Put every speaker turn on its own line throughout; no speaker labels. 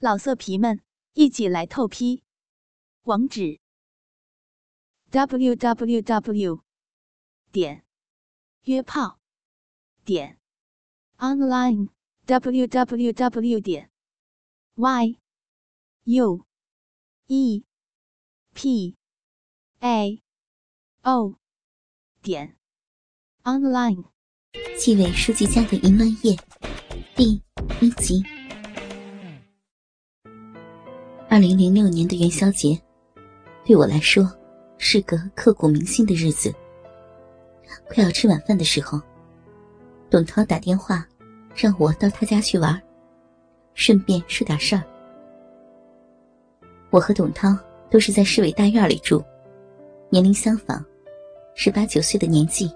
老色皮们，一起来透批！网址：w w w 点约炮点 online w w w 点 y u e p a o 点 online。
纪委书记家的淫乱夜第一集。二零零六年的元宵节，对我来说是个刻骨铭心的日子。快要吃晚饭的时候，董涛打电话让我到他家去玩，顺便说点事儿。我和董涛都是在市委大院里住，年龄相仿，十八九岁的年纪，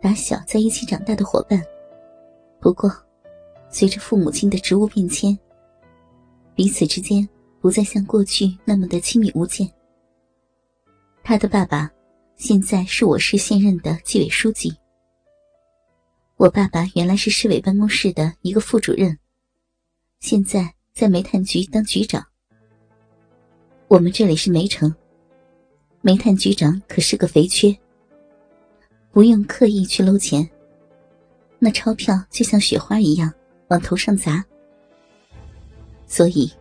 打小在一起长大的伙伴。不过，随着父母亲的职务变迁，彼此之间。不再像过去那么的亲密无间。他的爸爸现在是我市现任的纪委书记。我爸爸原来是市委办公室的一个副主任，现在在煤炭局当局长。我们这里是煤城，煤炭局长可是个肥缺，不用刻意去搂钱，那钞票就像雪花一样往头上砸，所以。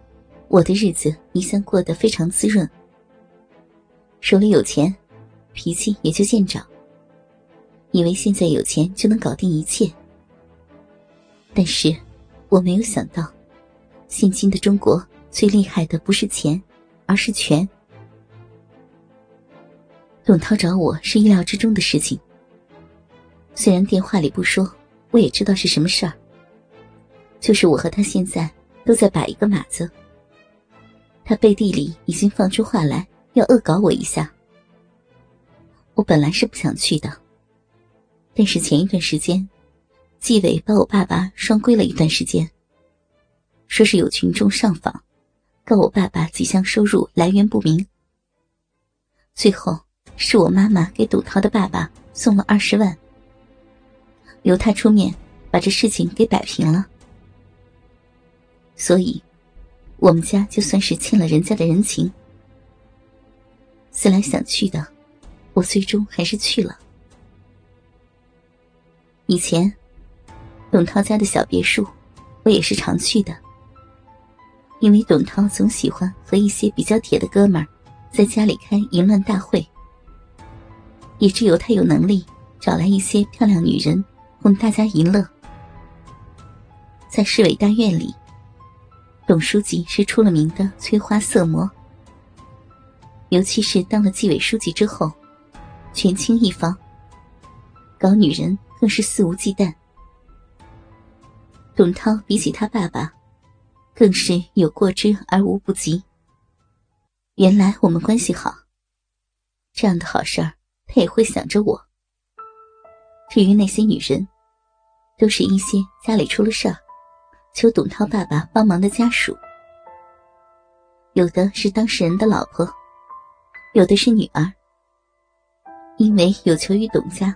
我的日子一向过得非常滋润，手里有钱，脾气也就见长。以为现在有钱就能搞定一切，但是我没有想到，现今的中国最厉害的不是钱，而是权。董涛找我是意料之中的事情，虽然电话里不说，我也知道是什么事儿。就是我和他现在都在摆一个马子。他背地里已经放出话来，要恶搞我一下。我本来是不想去的，但是前一段时间，纪委把我爸爸双规了一段时间，说是有群众上访，告我爸爸几项收入来源不明。最后是我妈妈给董涛的爸爸送了二十万，由他出面把这事情给摆平了，所以。我们家就算是欠了人家的人情，思来想去的，我最终还是去了。以前，董涛家的小别墅，我也是常去的。因为董涛总喜欢和一些比较铁的哥们儿，在家里开淫乱大会，也只有他有能力找来一些漂亮女人，供大家淫乐。在市委大院里。董书记是出了名的催花色魔，尤其是当了纪委书记之后，权倾一方，搞女人更是肆无忌惮。董涛比起他爸爸，更是有过之而无不及。原来我们关系好，这样的好事儿他也会想着我。至于那些女人，都是一些家里出了事儿。求董涛爸爸帮忙的家属，有的是当事人的老婆，有的是女儿。因为有求于董家，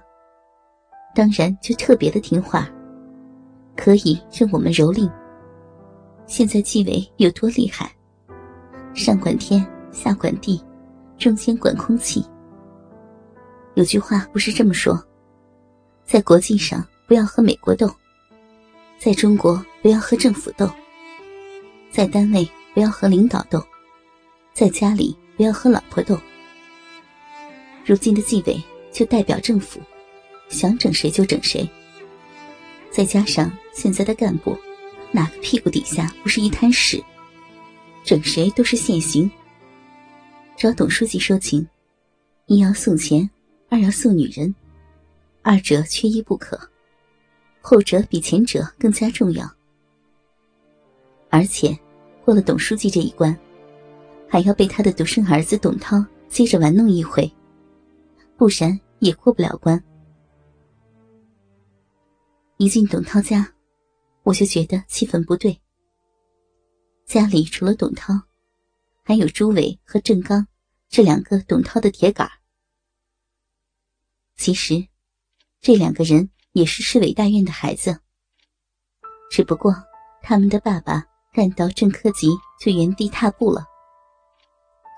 当然就特别的听话，可以任我们蹂躏。现在纪委有多厉害？上管天，下管地，中间管空气。有句话不是这么说：在国际上不要和美国斗。在中国，不要和政府斗；在单位，不要和领导斗；在家里，不要和老婆斗。如今的纪委就代表政府，想整谁就整谁。再加上现在的干部，哪个屁股底下不是一滩屎？整谁都是现行。找董书记说情，一要送钱，二要送女人，二者缺一不可。后者比前者更加重要，而且过了董书记这一关，还要被他的独生儿子董涛接着玩弄一回，不然也过不了关。一进董涛家，我就觉得气氛不对。家里除了董涛，还有朱伟和郑刚这两个董涛的铁杆。其实，这两个人。也是市委大院的孩子，只不过他们的爸爸干到郑科吉就原地踏步了。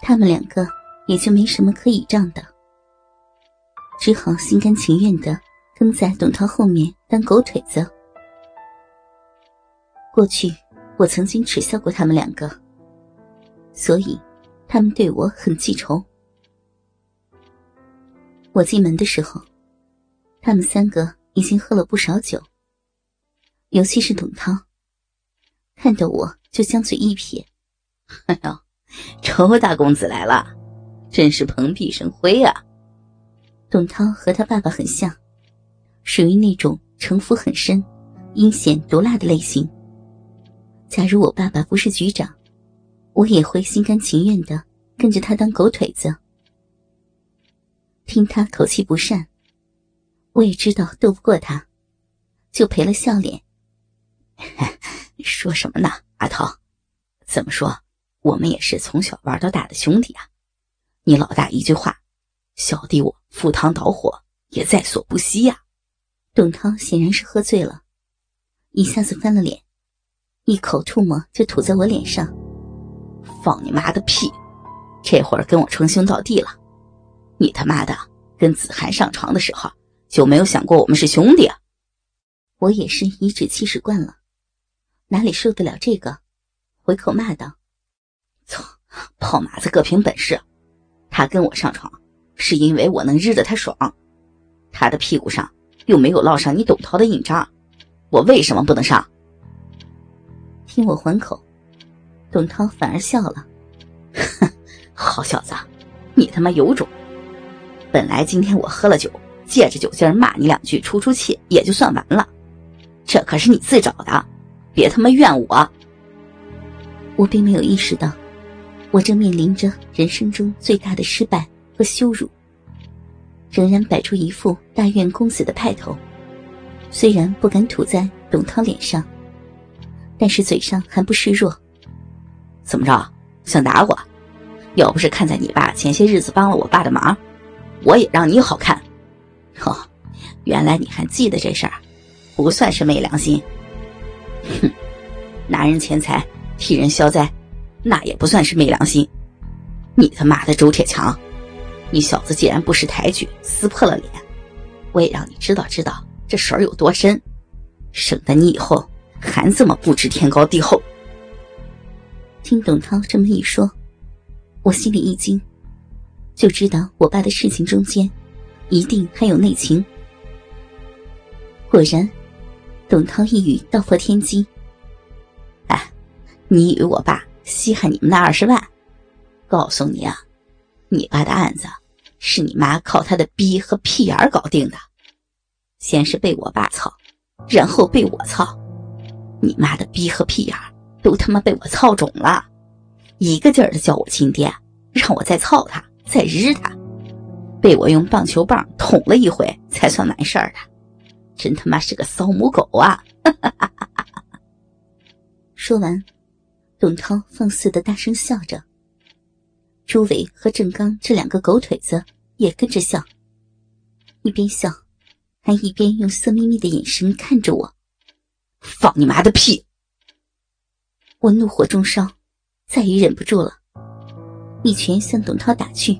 他们两个也就没什么可倚仗的，只好心甘情愿的跟在董涛后面当狗腿子。过去我曾经耻笑过他们两个，所以他们对我很记仇。我进门的时候，他们三个已经喝了不少酒，尤其是董涛，看到我就将嘴一撇：“
哎呦，周大公子来了，真是蓬荜生辉啊！”
董涛和他爸爸很像，属于那种城府很深、阴险毒辣的类型。假如我爸爸不是局长，我也会心甘情愿的跟着他当狗腿子。听他口气不善，我也知道斗不过他，就赔了笑脸。
说什么呢，阿涛？怎么说，我们也是从小玩到大的兄弟啊！你老大一句话，小弟我赴汤蹈火也在所不惜呀！
董涛显然是喝醉了，一下子翻了脸，一口唾沫就吐在我脸上。
放你妈的屁！这会儿跟我称兄道弟了。你他妈的跟子涵上床的时候就没有想过我们是兄弟啊！
我也是颐指气使惯了，哪里受得了这个？回口骂道：“
操，炮马子各凭本事。他跟我上床是因为我能日得他爽，他的屁股上又没有烙上你董涛的印章，我为什么不能上？”
听我还口，董涛反而笑了：“
哼，好小子，你他妈有种！”本来今天我喝了酒，借着酒劲儿骂你两句出出气也就算完了，这可是你自找的，别他妈怨我。
我并没有意识到，我正面临着人生中最大的失败和羞辱，仍然摆出一副大怨公子的派头。虽然不敢吐在董涛脸上，但是嘴上还不示弱。
怎么着，想打我？要不是看在你爸前些日子帮了我爸的忙。我也让你好看，哦，原来你还记得这事儿，不算是昧良心。哼，拿人钱财替人消灾，那也不算是昧良心。你他妈的周铁强，你小子既然不识抬举，撕破了脸，我也让你知道知道这水有多深，省得你以后还这么不知天高地厚。
听董涛这么一说，我心里一惊。就知道我爸的事情中间，一定还有内情。果然，董涛一语道破天机。
哎，你以为我爸稀罕你们那二十万？告诉你啊，你爸的案子是你妈靠他的逼和屁眼搞定的。先是被我爸操，然后被我操，你妈的逼和屁眼都他妈被我操肿了，一个劲儿的叫我亲爹，让我再操他。再日他，被我用棒球棒捅了一回才算完事儿的，真他妈是个骚母狗啊！
说完，董涛放肆的大声笑着。朱伟和郑刚这两个狗腿子也跟着笑，一边笑，还一边用色眯眯的眼神看着我。
放你妈的屁！
我怒火中烧，再也忍不住了。一拳向董涛打去，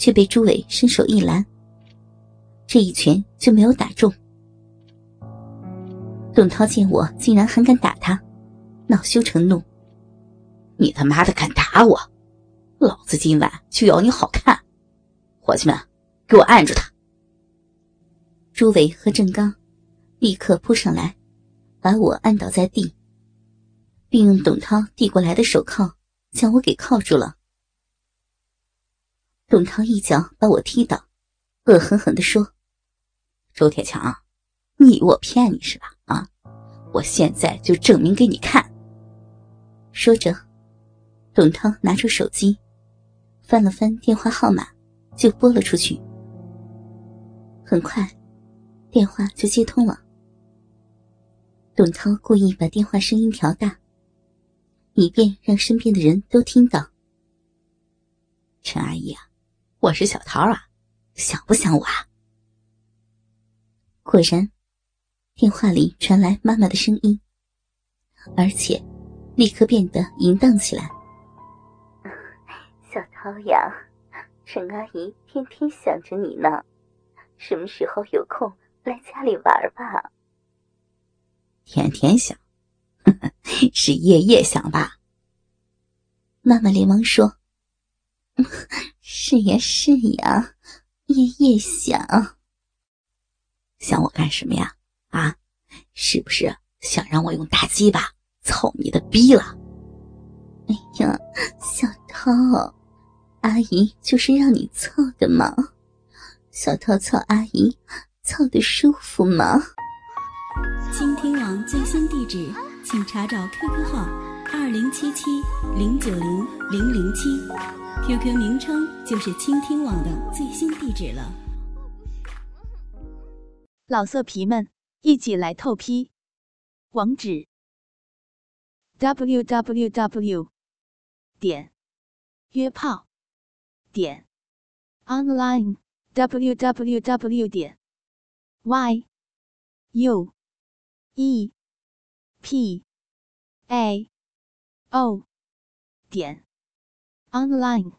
却被朱伟伸手一拦。这一拳就没有打中。董涛见我竟然还敢打他，恼羞成怒：“
你他妈的敢打我，老子今晚就要你好看！伙计们，给我按住他！”
朱伟和郑刚立刻扑上来，把我按倒在地，并用董涛递过来的手铐。将我给铐住了。董涛一脚把我踢倒，恶狠狠地说：“
周铁强，你以为我骗你是吧？啊，我现在就证明给你看。”
说着，董涛拿出手机，翻了翻电话号码，就拨了出去。很快，电话就接通了。董涛故意把电话声音调大。以便让身边的人都听到。
陈阿姨啊，我是小桃啊，想不想我啊？
果然，电话里传来妈妈的声音，而且立刻变得淫荡起来。
小桃呀，陈阿姨天天想着你呢，什么时候有空来家里玩吧？
天天想，是夜夜想吧？
妈妈连忙说：“ 是呀，是呀，夜夜想。
想我干什么呀？啊，是不是想让我用大鸡巴操你的逼了？
哎呀，小涛。”阿姨就是让你操的嘛，小涛操阿姨，操的舒服吗？
倾听网最新地址，请查找 QQ 号二零七七零九零零零七，QQ 名称就是倾听网的最新地址了。
老色皮们，一起来透批，网址：w w w. 点约炮。点 online w w w 点 y u e p a o 点 online。